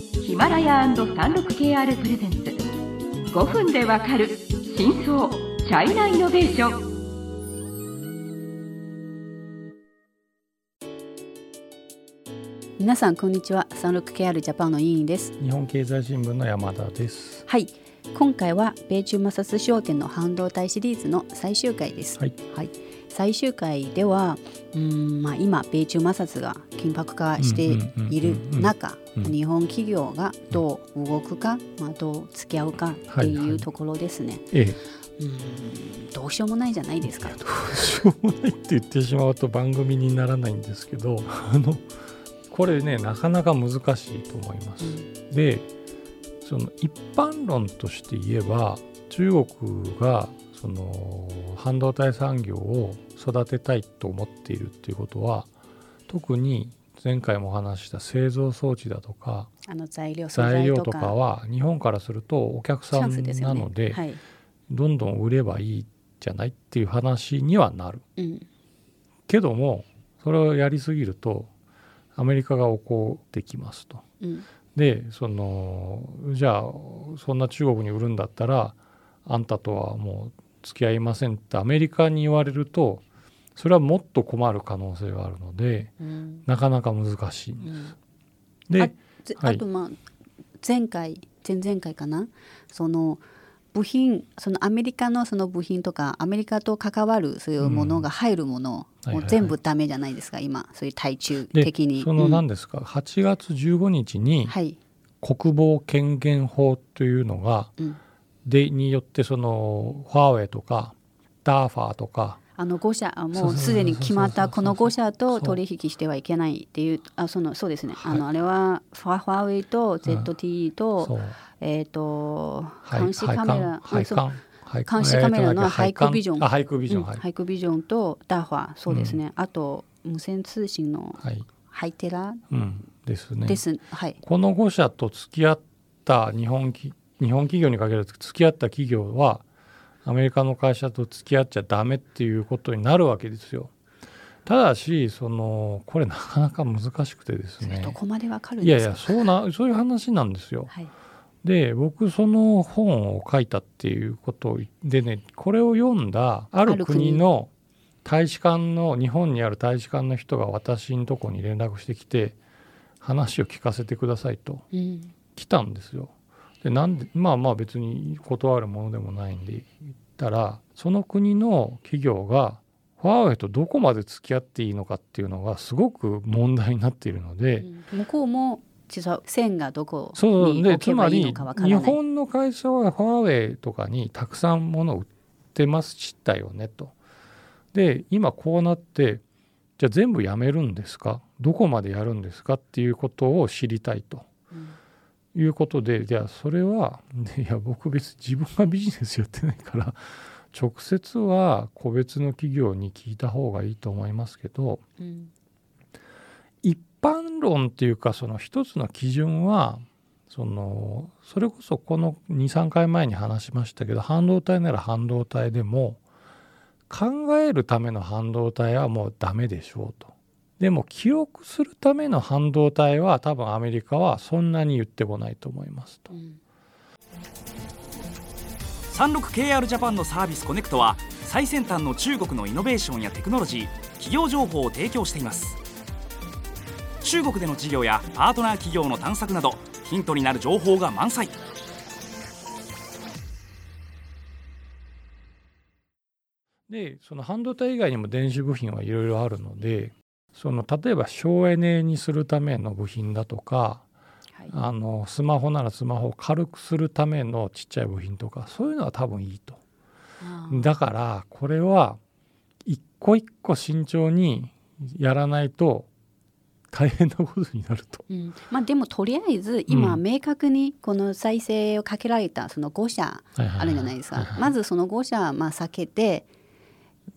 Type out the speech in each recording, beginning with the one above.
ヒマラヤ &36KR プレゼンツ。5分でわかる真相チャイナイノベーション。皆さんこんにちは。36KR ジャパンの委員です。日本経済新聞の山田です。はい。今回は米中摩擦証券の半導体シリーズの最終回です。はい、はい、最終回ではうん、まあ、今米中摩擦が緊迫化している中うんうんうんうん日本企業がどう動くか、まあ、どう付き合うかってはいはいいうところですね、ええうん。どうしようもないじゃないですか。どうしようもないって言ってしまうと番組にならないんですけどあのこれねなかなか難しいと思います。でその一般論として言えば中国がその半導体産業を育てたいと思っているっていうことは特に前回もお話しした製造装置だとかあの材料素材材とか。料とかは日本からするとお客チさんなのではい。どんどん売ればいいじゃないっていう話にはなる。うん。けどもそれをやりすぎるとアメリカが怒ってきますと。うん。でそのじゃあそんな中国に売るんだったらあんたとはもう付き合いませんってアメリカに言われるとそれはもっと困る可能性があるのでうん。なかなか難しいんです。うん。でぜはい。あとまあ前回前々回かな？その部品そのアメリカのその部品とかアメリカと関わるそういうものが入るもの、はいはいもう全部ダメじゃないですか今。そういう対中で的に。そのうん。何ですか、8月15日にはい、国防権限法というのがうん、でによってそのファーウェイとかダーファーとかあの5社あもそうすでに決まったこの5社と取引してはいけないっていうあそのそうですね、はい。あのあれはファファーウェイと ZTE と、そう。えっ、とはい。監視カメラ、監視カメラのハイクビジョン。あハイクビジョン、ハイクビジョンとダーファそうですね、あと無線通信のはい、ハイテラうん、ですね。です、はい。この5社と付き合った日本き日本企業に限らず付き合った企業はアメリカの会社と付き合っちゃダメっていうことになるわけですよ。ただしそのこれなかなか難しくてですねどこまでわかるんいやいですか？やそうなそういう話なんですよ。はいで僕その本を書いたっていうことでねこれを読んだある国の大使館の日本にある大使館の人が私のとこに連絡してきて話を聞かせてくださいとうん来たんですよ。でなんでまあまあ別に断るものでもないんで言ったらその国の企業がファーウェイとどこまで付き合っていいのかっていうのがすごく問題になっているので、うん。向こうも線がどこに置けばいいのつまり日かわからない。本の会社はファーウェイとかにたくさんものを売ってますしたよねと。で今こうなってじゃあ全部やめるんですか？どこまでやるんですか？っていうことを知りたいと。うんいうことでじゃあそれはね いや僕別に自分がビジネスやってないから直接は個別の企業に聞いた方がいいと思いますけどうん一般論っていうかその一つの基準はそのそれこそこの23回前に話しましたけど半導体なら半導体でも考えるための半導体はもうダメでしょうと。でも記憶するための半導体は多分アメリカはそんなに言ってこないと思いますと。う。ん。36KR ジャパンのサービスコネクトは最先端の中国のイノベーションやテクノロジー企業情報を提供しています。中国での事業やパートナー企業の探索などヒントになる情報が満載。でその半導体以外にも電子部品はいろいろあるのでその例えば省エネにするための部品だとかはい。あのスマホならスマホを軽くするためのちっちゃい部品とかそういうのは多分いいと。だからこれは一個一個慎重にやらないと大変なことになると。うん。まあ、でもとりあえず今うん。明確にこの再生をかけられたその5社あるじゃないですか。まずその5社まあ避けて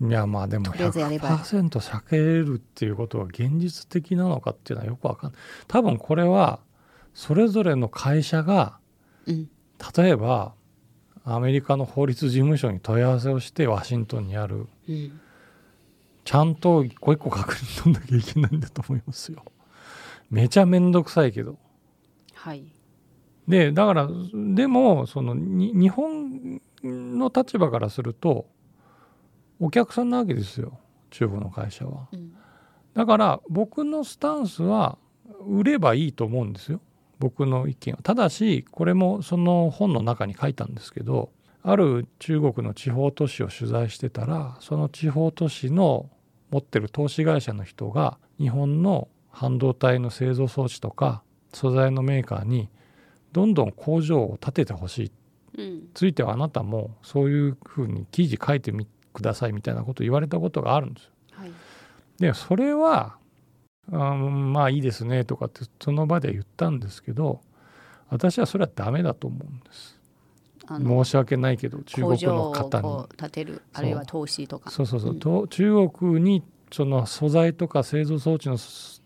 いやまあでもとりあえずやれば100%避けるっていうことが現実的なのかっていうのはよくわかんない。多分これはそれぞれの会社がうん例えばアメリカの法律事務所に問い合わせをしてワシントンにあるうんちゃんと一個一個確認取んなきゃいけないんだと思いますよ。めちゃめんどくさいけど。はいでだからでもそのに日本の立場からするとお客さんなわけですよ。中国の会社は。うん。だから僕のスタンスは売ればいいと思うんですよ。僕の意見は。ただしこれもその本の中に書いたんですけどある中国の地方都市を取材してたらその地方都市の持ってる投資会社の人が日本の半導体の製造装置とか素材のメーカーにどんどん工場を建ててほしい。うん。ついてはあなたもそういうふうに記事書いてみくださいみたいなことを言われたことがあるんですよ。はい。でそれはあまあいいですねとかってその場で言ったんですけど私はそれはダメだと思うんです。申し訳ないけど中国の方に。建てるあるいは投資とか。そうそうそう、うん。と中国にその素材とか製造装置の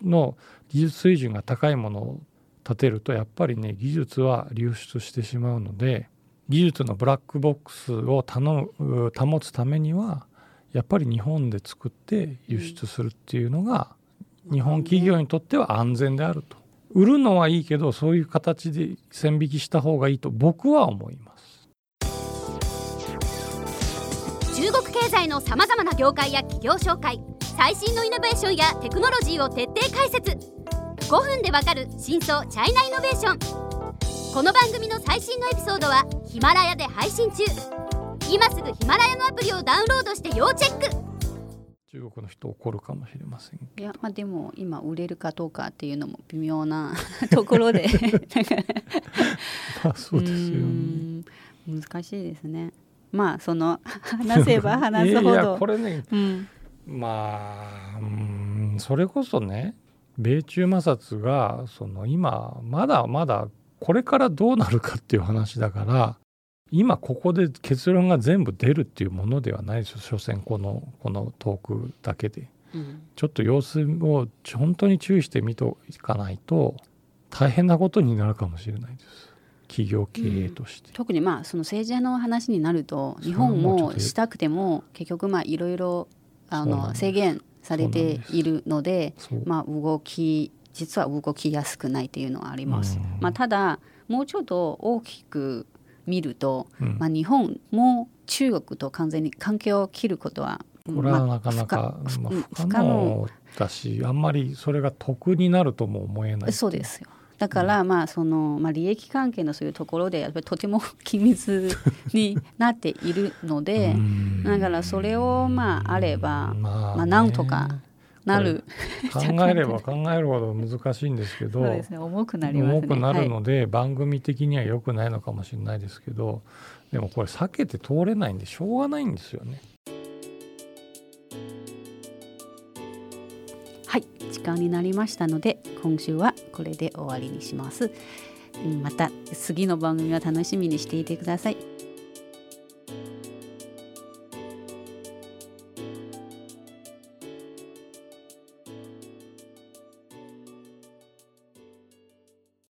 の技術水準が高いものを建てるとやっぱりね技術は流出してしまうので技術のブラックボックスを頼む保つためにはやっぱり日本で作って輸出するっていうのが日本企業にとっては安全であると。売るのはいいけどそういう形で線引きした方がいいと僕は思います。中国経済のさまざまな業界や企業紹介最新のイノベーションやテクノロジーを徹底解説5分でわかる真相チャイナイノベーションこの番組の最新のエピソードはヒマラヤで配信中。今すぐヒマラヤのアプリをダウンロードして要チェック。中国の人怒るかもしれませんいやまあでも今売れるかどうかっていうのも微妙な ところで。まあそうですよね。難しいですね。まあその話せば 話すほいやいやどこれねうん。まあうんそれこそね米中摩擦がその今まだまだこれからどうなるかっていう話だから今ここで結論が全部出るっていうものではないですよ。所詮このこのトークだけで。うん。ちょっと様子を本当に注意して見ていかないと大変なことになるかもしれないです。企業経営として。特にまあその政治の話になると日本もしたくても結局まあいろいろあの制限されているのでまあ動き実は動きやすくないっていうのはあります。うん。まあ、ただもうちょっと大きく見ると、うん。まあ、日本も中国と完全に関係を切ることはこれはなかなか、不可まあ不可能。能だしあんまりそれが得になるとも思えない。そうですよ。だから、まあそのまあ、利益関係のそういうところでやっぱりとても緊密になっているのでうん。だからそれをまああればままあなんとかなる考えれば考えるほど難しいんですけどそうですね重くなりますね重くなるはいので、番組的には良くないのかもしれないですけどでもこれ避けて通れないんでしょうがないんですよね。はい、時間になりましたので今週はこれで終わりにします。うんまた次の番組を楽しみにしていてください。